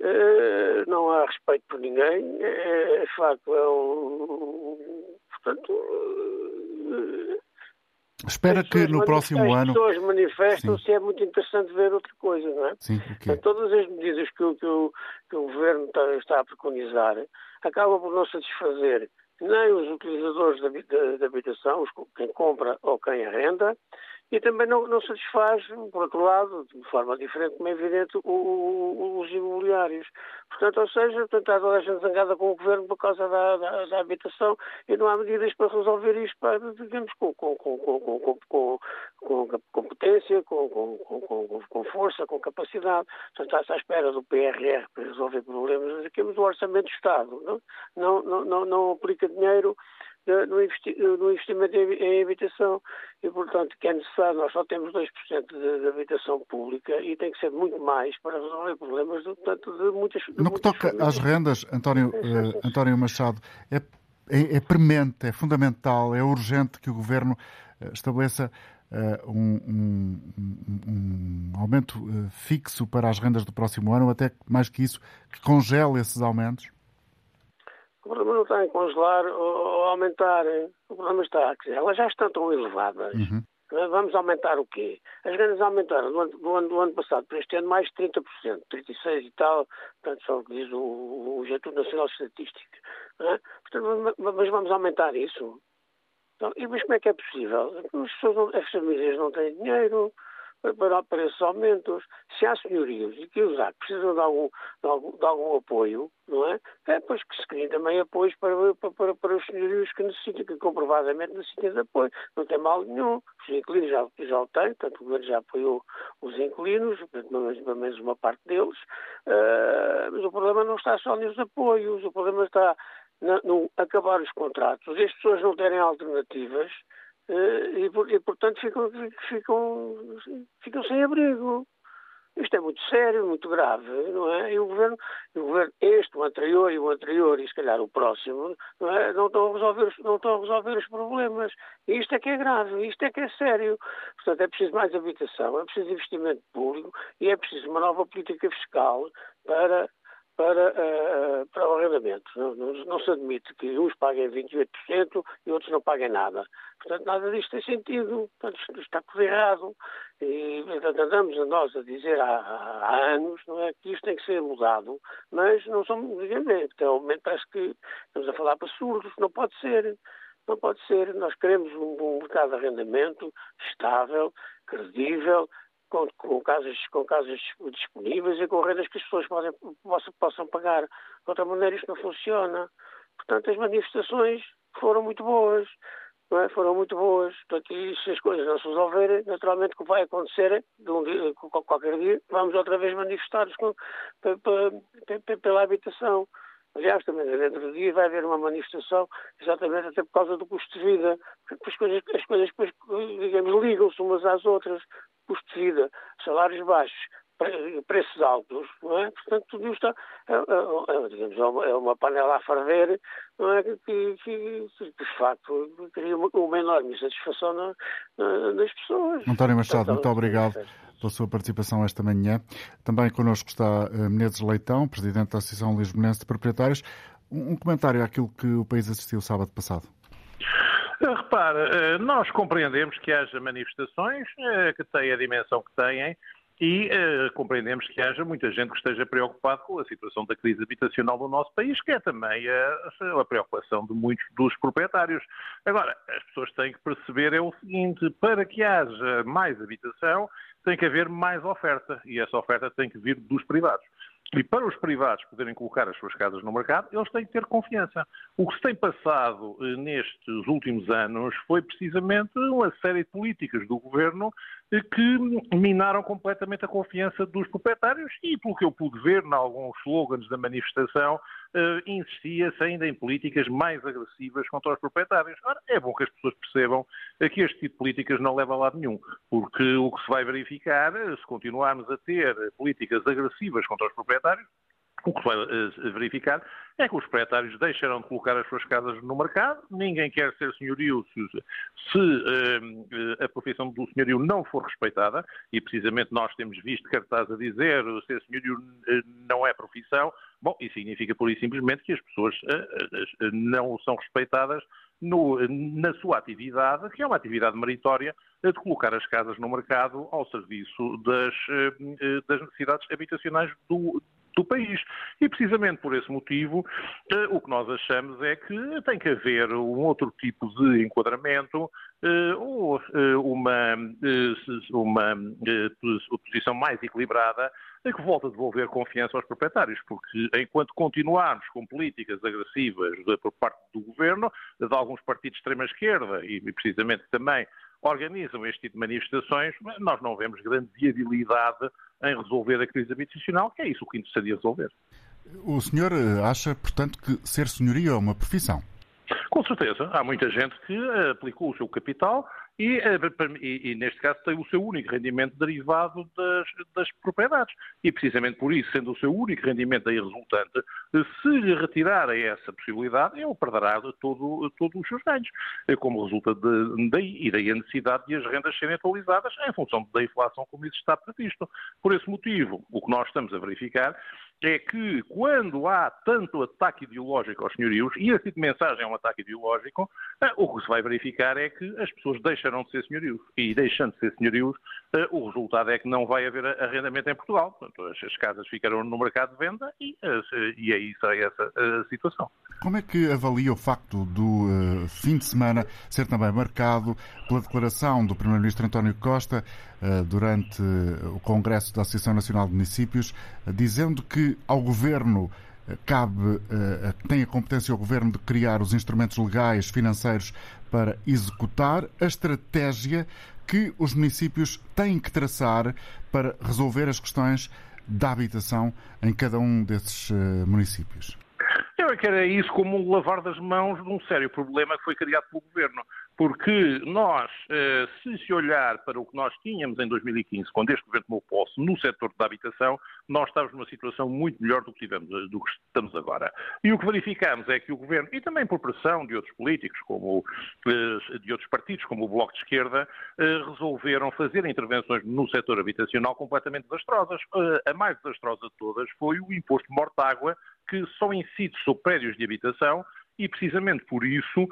Uh, não há respeito por ninguém, é, é facto, é um. Portanto. Uh, Espera que no próximo ano. As pessoas manifestam-se, é muito interessante ver outra coisa, não é? Sim, okay. Todas as medidas que, o, que, o, que o governo está, está, a preconizar acabam por não satisfazer nem os utilizadores da habitação, quem compra ou quem arrenda, e também não, não satisfaz, por outro lado, de forma diferente, como é evidente, o, o, os imobiliários. Portanto, ou seja, portanto, está toda a gente zangada com o governo por causa da, da, da habitação e não há medidas para resolver isto, para, digamos, com, com, com, com, com competência, com, com, com, força, com capacidade. Portanto, está-se à espera do PRR para resolver problemas, aqui, mas o Orçamento do Estado não, não, não, não, não aplica dinheiro no, investi no investimento em, em, habitação e, portanto, que é necessário, nós só temos 2% de, de, habitação pública e tem que ser muito mais para resolver problemas de, portanto, de muitas de No que toca famílias. às rendas, António, uh, António Machado, é, é, é premente, é fundamental, é urgente que o Governo uh, estabeleça uh, um, um, um, um, aumento fixo para as rendas do próximo ano, até mais que isso, que congele esses aumentos? O problema não está em congelar ou aumentar. O problema está, quer dizer, elas já estão tão elevadas. Uhum. Vamos aumentar o quê? As rendas aumentaram do ano, do, ano, do ano, passado para este ano mais de 30%, 36% e tal, portanto, só o que diz o, o Instituto Nacional de Estatística. É? Portanto, mas vamos aumentar isso? Então, e mas como é que é possível? As, pessoas as famílias não têm dinheiro, para, esses aumentos. Se há senhorios e que os há que precisam de algum, de algum, de algum apoio, não é? É, pois que se criem também apoios para, para, para, os senhorios que necessitam, que comprovadamente necessitam de apoio. Não tem mal nenhum. Os inquilinos já, já o têm, portanto o governo já apoiou os inquilinos, pelo menos uma parte deles, uh, mas o problema não está só nos apoios, o problema está no acabar os contratos, as pessoas não terem alternativas, e, e, portanto ficam, ficam, ficam sem abrigo. Isto é muito sério, muito grave, não é? E o governo, o governo este, o anterior e o anterior, e se calhar o próximo, não, é? não, estão, a resolver, não estão a resolver os problemas. E isto é que é grave, isto é que é sério. Portanto, é preciso mais habitação, é preciso investimento público e é preciso uma nova política fiscal para para, uh, para o arrendamento. Não, não, não, se admite que uns paguem 28% e outros não paguem nada. Portanto, nada disto tem sentido. Portanto, está tudo errado. E portanto, andamos a nós a dizer há, há, anos não é, que isto tem que ser mudado, mas não somos, digamos, até o momento parece que estamos a falar para surdos. Não pode ser. Não pode ser. Nós queremos um, um mercado de arrendamento estável, credível, com, com, casas, com casas disponíveis e com rendas que as pessoas podem, possam, possam pagar. De outra maneira, isto não funciona. Portanto, as manifestações foram muito boas. É? Foram muito boas. Portanto, e se as coisas não se resolverem, naturalmente o que vai acontecer de um dia, qualquer dia, vamos outra vez manifestar-nos pela habitação. Aliás, também dentro do dia vai haver uma manifestação exatamente até por causa do custo de vida. As coisas, as coisas depois, digamos, ligam-se umas às outras custo de vida, salários baixos, preços altos, não é? Portanto, tudo isto é, é, é, digamos, é, é uma panela a ferver, não é? Que, que, que, que de facto, cria uma, uma enorme insatisfação na, na, nas pessoas. António Machado, muito obrigado pela sua participação esta manhã. Também connosco está eh, Menezes Leitão, Presidente da Associação Lisbonense de Proprietários. Um comentário àquilo que o país assistiu sábado passado. Eh, repara, eh, nós compreendemos que haja manifestações eh, que têm a dimensão que têm e compreendemos que haja muita gente que esteja preocupada com a situação da crise habitacional do nosso país, que é também a, a preocupação de muitos dos proprietários. Agora, as pessoas têm que perceber é o seguinte, para que haja mais habitação, tem que haver mais oferta e essa oferta tem que vir dos privados. E para os privados poderem colocar as suas casas no mercado, eles têm que ter confiança. O que se tem passado eh, nestes últimos anos foi precisamente uma série de políticas do governo que minaram completamente a confiança dos proprietários e, pelo que eu pude ver em alguns slogans da manifestação, uh, insistia-se ainda em políticas mais agressivas contra os proprietários. Ora, é bom que as pessoas percebam que este tipo de políticas não leva a lado nenhum, porque o que se vai verificar, se continuarmos a ter políticas agressivas contra os proprietários, o que vai uh, verificar é que os proprietários deixarão de colocar as suas casas no mercado, ninguém quer ser senhorio se, se uh, a profissão do senhorio não for respeitada, e precisamente nós temos visto cartaz a dizer ser senhorio não é profissão, bom, isso significa pura e simplesmente que as pessoas uh, não são respeitadas no, na sua atividade, que é uma atividade meritória, de colocar as casas no mercado ao serviço das, das necessidades habitacionais do, do país. E precisamente por esse motivo, eh, o que nós achamos é que tem que haver um outro tipo de enquadramento eh, ou eh, uma, uma posição mais equilibrada que volta a devolver confiança aos proprietários, porque enquanto continuarmos com políticas agressivas por parte do governo, de alguns partidos de extrema-esquerda e precisamente também organizam este tipo de manifestações, nós não vemos grande viabilidade em resolver a crise habitacional, que é isso que interessaria resolver. O senhor eh, acha, portanto, que ser senhoria é uma profissão? Com certeza. Há muita gente que eh, aplicou o seu capital e, eh, e, e, neste caso, tem o seu único rendimento derivado das, das, propriedades. E, precisamente por isso, sendo o seu único rendimento aí resultante, se lhe retirarem essa possibilidade, ele perderá todo, todos os seus ganhos, como resulta de, daí, e daí a necessidade de as rendas serem atualizadas em função da inflação como isso está previsto. Por esse motivo, o que nós estamos a verificar é que quando há tanto ataque ideológico aos senhorios, e esse tipo de mensagem é um ataque ideológico, eh, o que se vai verificar é que as pessoas deixarão de ser senhorios. E deixando de ser senhorios, eh, o resultado é que não vai haver arrendamento em Portugal. Portanto, as casas ficarão no mercado de venda e, eh, e aí será essa a situação. Como é que avalia o facto do uh, fim de semana ser também marcado pela declaração do Primeiro-Ministro António Costa durante o Congresso da Associação Nacional de Municípios, uh, dizendo que ao Governo cabe, tem a competência ao Governo de criar os instrumentos legais, financeiros para executar a estratégia que os municípios têm que traçar para resolver as questões da habitação em cada um desses municípios. Eu é que era isso como um lavar das mãos de um sério problema que foi criado pelo governo. Porque nós, eh, se se olhar para o que nós tínhamos em 2015, quando este governo tomou posse no setor da habitação, nós estávamos numa situação muito melhor do que, tivemos, do que estamos agora. E o que verificamos é que o governo, e também por pressão de outros políticos, como eh, de outros partidos, como o Bloco de Esquerda, eh, resolveram fazer intervenções no setor habitacional completamente desastrosas. A mais desastrosa de todas foi o imposto de morte-água, que só incide sobre prédios de habitação e precisamente por isso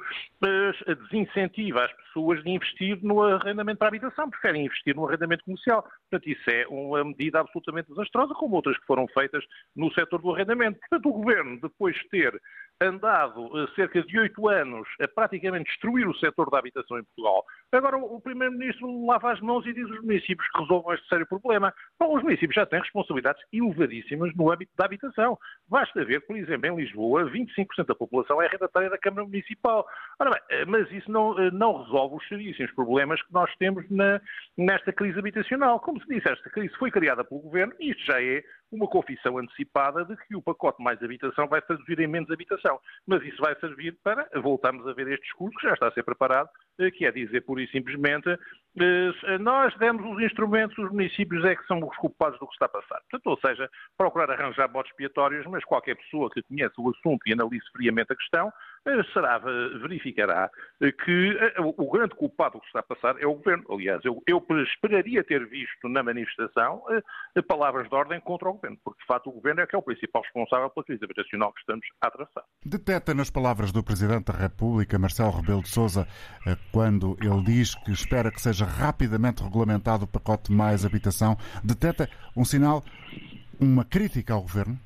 desincentiva as pessoas de investir no arrendamento para habitação, preferem investir no arrendamento comercial. Portanto, isso é uma medida absolutamente desastrosa, como outras que foram feitas no setor do arrendamento. Portanto, o Governo, depois de ter andado eh, cerca de oito anos a praticamente destruir o setor da habitação em Portugal. Agora o Primeiro-Ministro lava as mãos e diz aos municípios que resolvam este sério problema. Bom, os municípios já têm responsabilidades elevadíssimas no âmbito da habitação. Basta ver, por exemplo, em Lisboa, 25% da população é arrendatária da Câmara Municipal. Ora bem, eh, mas isso não, eh, não resolve os seríssimos problemas que nós temos na, nesta crise habitacional. Como se disse, esta crise foi criada pelo Governo e isto já é uma confissão antecipada de que o pacote mais habitação vai traduzir em menos habitação. Mas isso vai servir para voltarmos a ver este discurso que já está a ser preparado, eh, que é dizer pura e simplesmente eh, nós demos os instrumentos, os municípios é que são os culpados do que está a passar. Portanto, ou seja, procurar arranjar botes expiatórios, mas qualquer pessoa que conheça o assunto e analise friamente a questão, será, verificará que o grande culpado do que está a passar é o Governo. Aliás, eu, eu esperaria ter visto na manifestação palavras de ordem contra o Governo, porque de facto o Governo é que é o principal responsável pela crise habitacional que estamos a atravessar. Deteta nas palavras do Presidente da República, Marcelo Rebelo de Sousa, quando ele diz que espera que seja rapidamente regulamentado o pacote mais habitação, deteta um sinal, uma crítica ao Governo?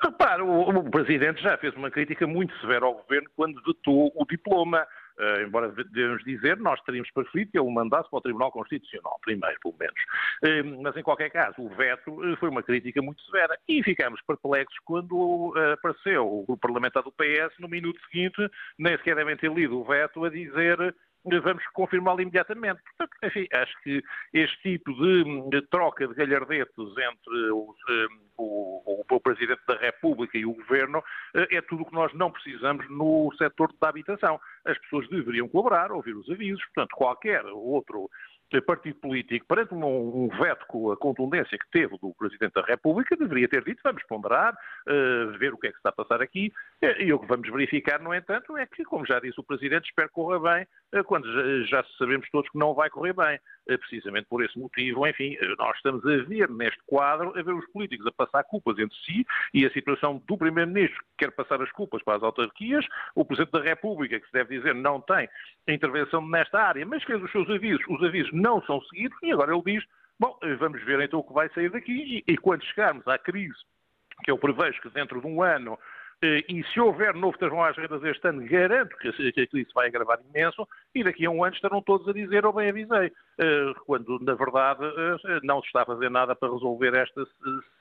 Repare, o, o, Presidente já fez uma crítica muito severa ao Governo quando vetou o diploma. Uh, embora devemos dizer, nós teríamos preferido que ele mandasse para o Tribunal Constitucional, primeiro, pelo menos. Uh, mas, em qualquer caso, o veto uh, foi uma crítica muito severa e ficamos perplexos quando apareceu o parlamentar do PS, no minuto seguinte, nem sequer devem ter lido o veto, a dizer vamos confirmá-lo imediatamente. Portanto, enfim, acho que este tipo de, troca de galhardetos entre os, um, o, o, Presidente da República e o Governo eh, é tudo o que nós não precisamos no setor da habitação. As pessoas deveriam colaborar, ouvir os avisos, portanto, qualquer outro partido político, perante um, um, veto com a contundência que teve do Presidente da República, deveria ter dito, vamos ponderar, uh, ver o que é que está a passar aqui, e o que vamos verificar, no entanto, é que, como já disse o Presidente, espero que corra bem, uh, quando já, já, sabemos todos que não vai correr bem. Uh, precisamente por esse motivo, enfim, nós estamos a ver neste quadro, a ver os políticos a passar culpas entre si, e a situação do Primeiro-Ministro que quer passar as culpas para as autarquias, o Presidente da República, que se deve dizer não tem intervenção nesta área, mas fez os seus avisos, os avisos não são seguidos e agora ele diz, bom, vamos ver então o que vai sair daqui e, e quando chegarmos à crise, que eu prevejo que dentro de um ano e se houver novo travão às rendas este ano, garanto que a crise vai agravar imenso e daqui a um ano estarão todos a dizer, ou oh, bem avisei, eh, quando na verdade eh, não se está a fazer nada para resolver esta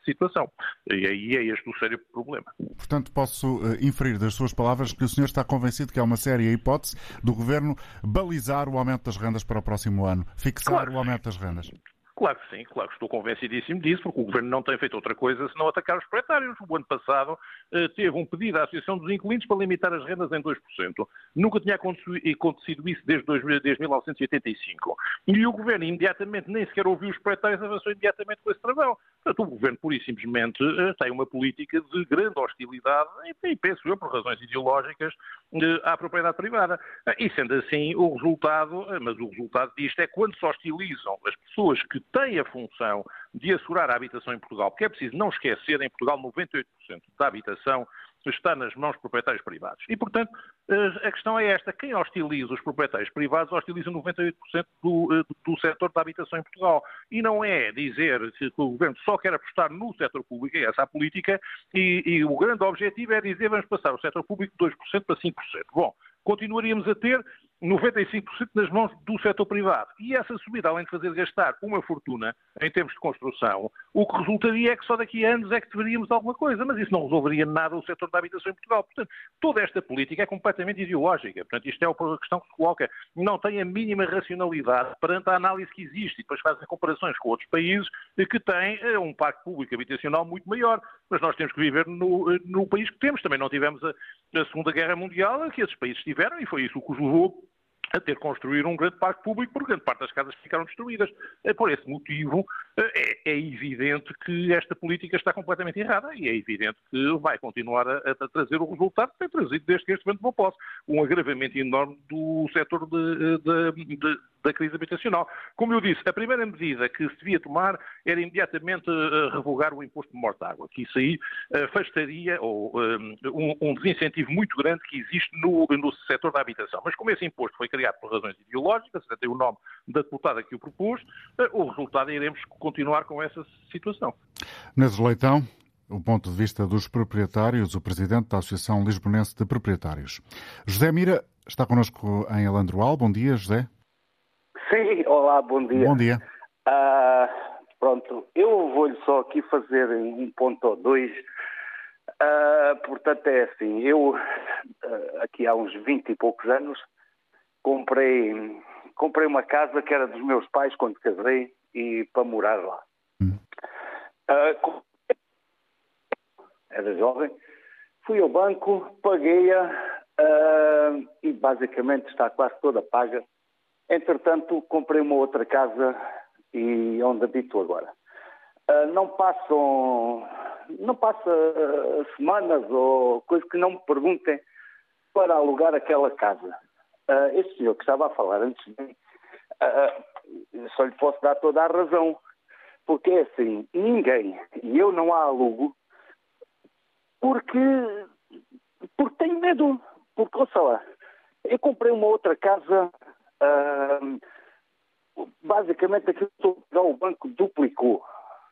situação. E aí é este o sério problema. Portanto, posso inferir das suas palavras que o senhor está convencido que é uma séria hipótese do Governo balizar o aumento das rendas para o próximo ano, fixar claro. o aumento das rendas. Claro que sim, claro que estou convencidíssimo disso, porque o Governo não tem feito outra coisa senão atacar os proprietários. O ano passado eh, teve um pedido à Associação dos Inquilinos para limitar as rendas em 2%. Nunca tinha acontecido isso desde, 2000, desde 1985. E o Governo imediatamente, nem sequer ouviu os proprietários, avançou imediatamente com esse travão. Portanto, o Governo, pura e simplesmente, eh, tem uma política de grande hostilidade, e penso eu, por razões ideológicas, eh, à propriedade privada. E sendo assim, o resultado, mas o resultado disto é quando se hostilizam as pessoas que tem a função de assegurar a habitação em Portugal, porque é preciso não esquecer, em Portugal 98% da habitação está nas mãos de proprietários privados. E, portanto, eh, a questão é esta. Quem hostiliza os proprietários privados hostiliza 98% do, eh, do setor da habitação em Portugal. E não é dizer que o governo só quer apostar no setor público, é essa a política, e, e o grande objetivo é dizer vamos passar o setor público de 2% para 5%. Bom, continuaríamos a ter 95% nas mãos do setor privado. E essa subida, além de fazer gastar uma fortuna em termos de construção, o que resultaria é que só daqui a anos é que deveríamos alguma coisa, mas isso não resolveria nada o setor da habitação em Portugal. Portanto, toda esta política é completamente ideológica. Portanto, isto é a questão que se coloca. Não tem a mínima racionalidade perante a análise que existe e depois fazem comparações com outros países que têm eh, um parque público habitacional muito maior. Mas nós temos que viver no, eh, no país que temos. Também não tivemos a, a Segunda Guerra Mundial, que esses países tiveram, e foi isso o que os levou a ter que construir um grande parque público, porque grande parte das casas ficaram destruídas. Eh, por esse motivo, eh, é, é, evidente que esta política está completamente errada e é evidente que vai continuar a, a trazer o resultado que tem trazido desde que este momento não posso. Um agravamento enorme do setor de, de, de, da crise habitacional. Como eu disse, a primeira medida que se devia tomar era imediatamente uh, revogar o imposto de morte-água, que isso aí uh, afastaria ou, um, um, desincentivo muito grande que existe no, no setor da habitação. Mas como esse imposto foi criado por razões ideológicas, até tem o nome da deputada que o propôs, o resultado é iremos continuar com essa situação. Nesse Leitão, o ponto de vista dos proprietários, o presidente da Associação Lisbonense de Proprietários. José Mira está connosco em Alandroal. Bom dia, José. Sim, olá, bom dia. Bom dia. Uh, pronto, eu vou-lhe só aqui fazer um ponto ou dois. Uh, portanto, é assim, eu uh, aqui há uns 20 e poucos anos comprei, comprei uma casa que era dos meus pais quando casei e para morar lá. Hum. era jovem, fui ao banco, paguei-a e basicamente está quase toda paga Entretanto, comprei uma outra casa e onde habito agora. Uh, não passam, não passa uh, semanas ou coisas que não me perguntem para alugar aquela casa. Uh, este senhor que estava a falar antes de mim, só lhe posso dar toda a razão, porque é assim, ninguém, e eu não a alugo, porque, porque tenho medo, porque, ouça lá, eu comprei uma outra casa Basicamente, aquilo que o banco duplicou.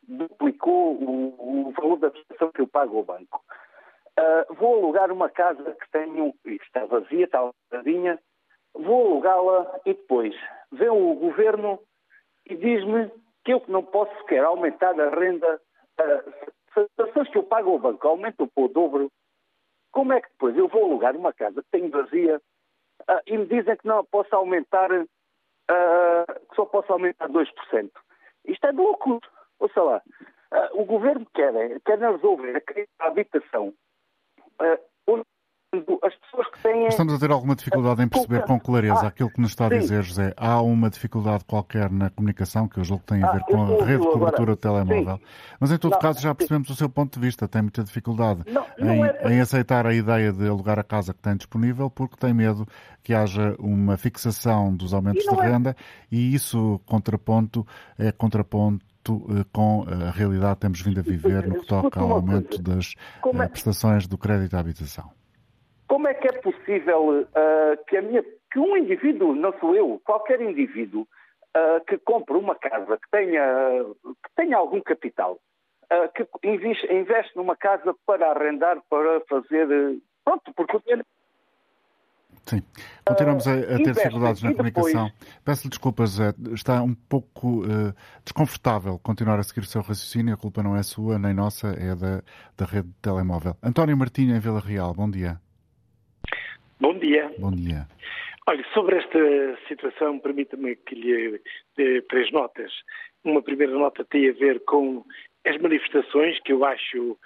Duplicou o, o, valor da prestação que eu pago ao banco. Uh, vou alugar uma casa que tenho, está vazia, está alugadinha, vou alugá-la e depois vem o governo e diz-me que eu não posso sequer aumentar a renda. Uh, se as que eu pago ao banco aumentam para o dobro, como é que depois eu vou alugar uma casa que tenho vazia uh, e me dizem que não posso aumentar, uh, que só posso aumentar 2%. Isto é de loucura. Ouça lá, uh, o governo quer, quer resolver a crise da habitação. As pessoas que têm. Estamos a ter alguma dificuldade em perceber com clareza ah, aquilo que nos está a dizer, sim. José. Há uma dificuldade qualquer na comunicação, que eu julgo que tem a ver ah, com a rede de cobertura agora. telemóvel. Sim. Mas em todo não, caso já percebemos sim. o seu ponto de vista. Tem muita dificuldade não, não em, é... em, aceitar a ideia de alugar a casa que tem disponível porque tem medo que haja uma fixação dos aumentos de é... renda e isso contraponto é contraponto eh, com a realidade que temos vindo a viver no que toca ao aumento das é... prestações do crédito à habitação. Como é que é possível uh, que, minha, que, um indivíduo, não sou eu, qualquer indivíduo uh, que compre uma casa, que tenha, que tenha algum capital, uh, que investe, investe, numa casa para arrendar, para fazer. Pronto, porque o dinheiro. Sim. Continuamos a, a ter dificuldades na comunicação. Peço-lhe desculpas, está um pouco uh, desconfortável continuar a seguir o seu raciocínio. A culpa não é sua nem nossa, é da, da rede de telemóvel. António Martinho, em Vila Real, bom dia. Bom dia. Bom dia. Olha, sobre esta situação, permita-me que lhe dê três notas. Uma primeira nota tem a ver com as manifestações que eu acho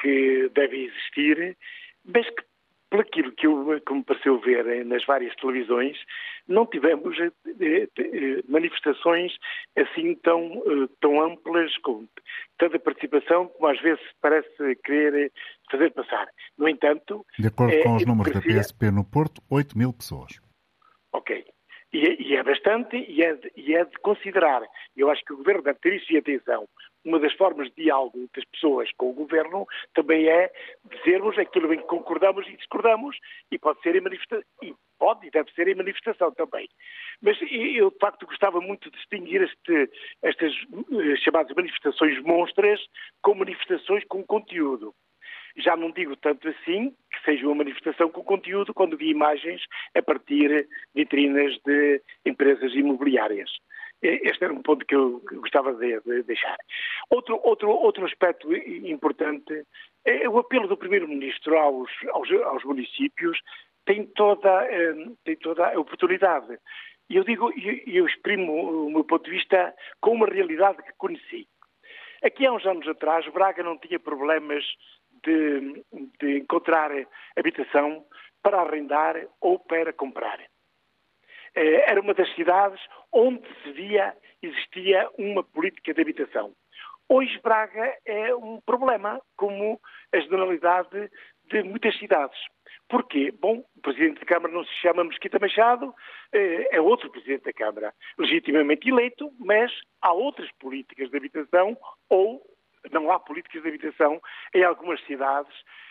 que devem existir, mas que por aquilo que, eu, que me pareceu ver nas várias televisões, não tivemos eh, eh, manifestações assim tão, eh, tão amplas, com tanta participação, como às vezes parece querer fazer passar. No entanto. De acordo com os números da PSP no Porto, 8 mil pessoas. Ok. E, é, e é bastante e é, de, e é de considerar. Eu acho que o Governo deve ter isso em atenção uma das formas de diálogo das pessoas com o governo também é dizermos aquilo em que concordamos e discordamos e pode ser em manifestação e pode e deve ser em manifestação também. Mas eu de facto gostava muito de distinguir este, estas eh, chamadas manifestações monstras com manifestações com conteúdo. Já não digo tanto assim que seja uma manifestação com conteúdo quando vi imagens a partir de vitrinas de empresas imobiliárias. Este era um ponto que eu gostava de, deixar. Outro, outro, outro aspecto importante é o apelo do Primeiro-Ministro aos, aos, aos, municípios tem toda, eh, tem toda a oportunidade. E eu digo, eu exprimo o meu ponto de vista com uma realidade que conheci. Aqui há uns anos atrás, Braga não tinha problemas de, de encontrar habitação para arrendar ou para comprar. Era uma das cidades onde se via existia uma política de habitação. Hoje Braga é um problema, como a generalidade de muitas cidades. Porquê? Bom, o Presidente da Câmara não se chama Mesquita Machado, eh, é outro Presidente da Câmara, legitimamente eleito, mas há outras políticas de habitação ou não há políticas de habitação em algumas cidades eh,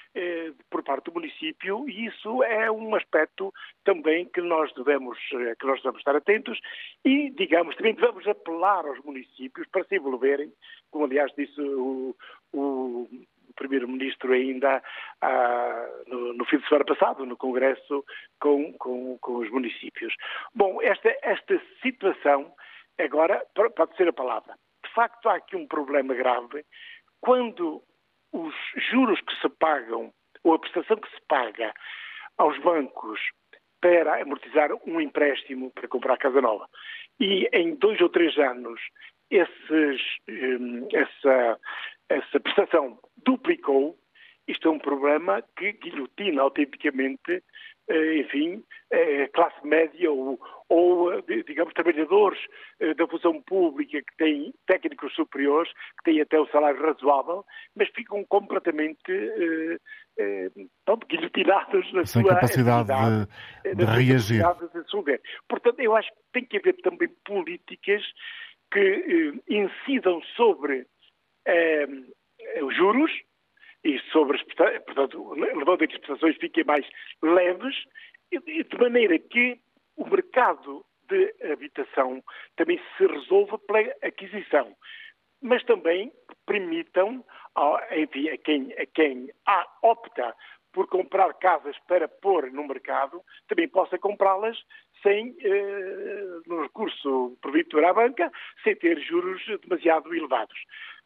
por parte do município e isso é um aspecto também que nós devemos eh, que nós devemos estar atentos e digamos também devemos apelar aos municípios para se envolverem, como aliás disse o, o Primeiro-Ministro ainda ah, no, no, fim de semana passado, no Congresso, com, com, com os municípios. Bom, esta, esta situação, agora, pode ser a palavra. De facto, há aqui um problema grave quando os juros que se pagam, ou a prestação que se paga aos bancos para amortizar um empréstimo para comprar casa nova. E em dois ou três anos esses, hum, essa, essa prestação duplicou, isto é um problema que guilhotina autenticamente, enfim, eh, classe média ou, ou, digamos, trabalhadores eh, da função pública que têm técnicos superiores, que têm até o salário razoável, mas ficam completamente guilhotinados na Sem sua capacidade de, de reagir. De Portanto, eu acho que tem que haver também políticas que incidam sobre os juros e sobre as, portanto, levando a que as prestações fiquem mais leves, e de maneira que o mercado de habitação também se resolva pela aquisição, mas também permitam, enfim, a quem, a quem opta por comprar casas para pôr no mercado, também possa comprá-las sem, eh, no recurso para a banca, sem ter juros demasiado elevados.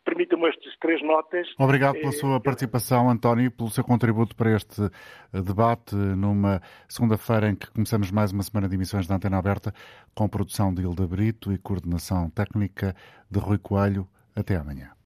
Permitam-me estas três notas. Obrigado pela sua participação, António, e pelo seu contributo para este eh, debate numa segunda-feira em que começamos mais uma semana de emissões da Antena Aberta com produção de Hilda Brito e coordenação técnica de Rui Coelho. Até amanhã.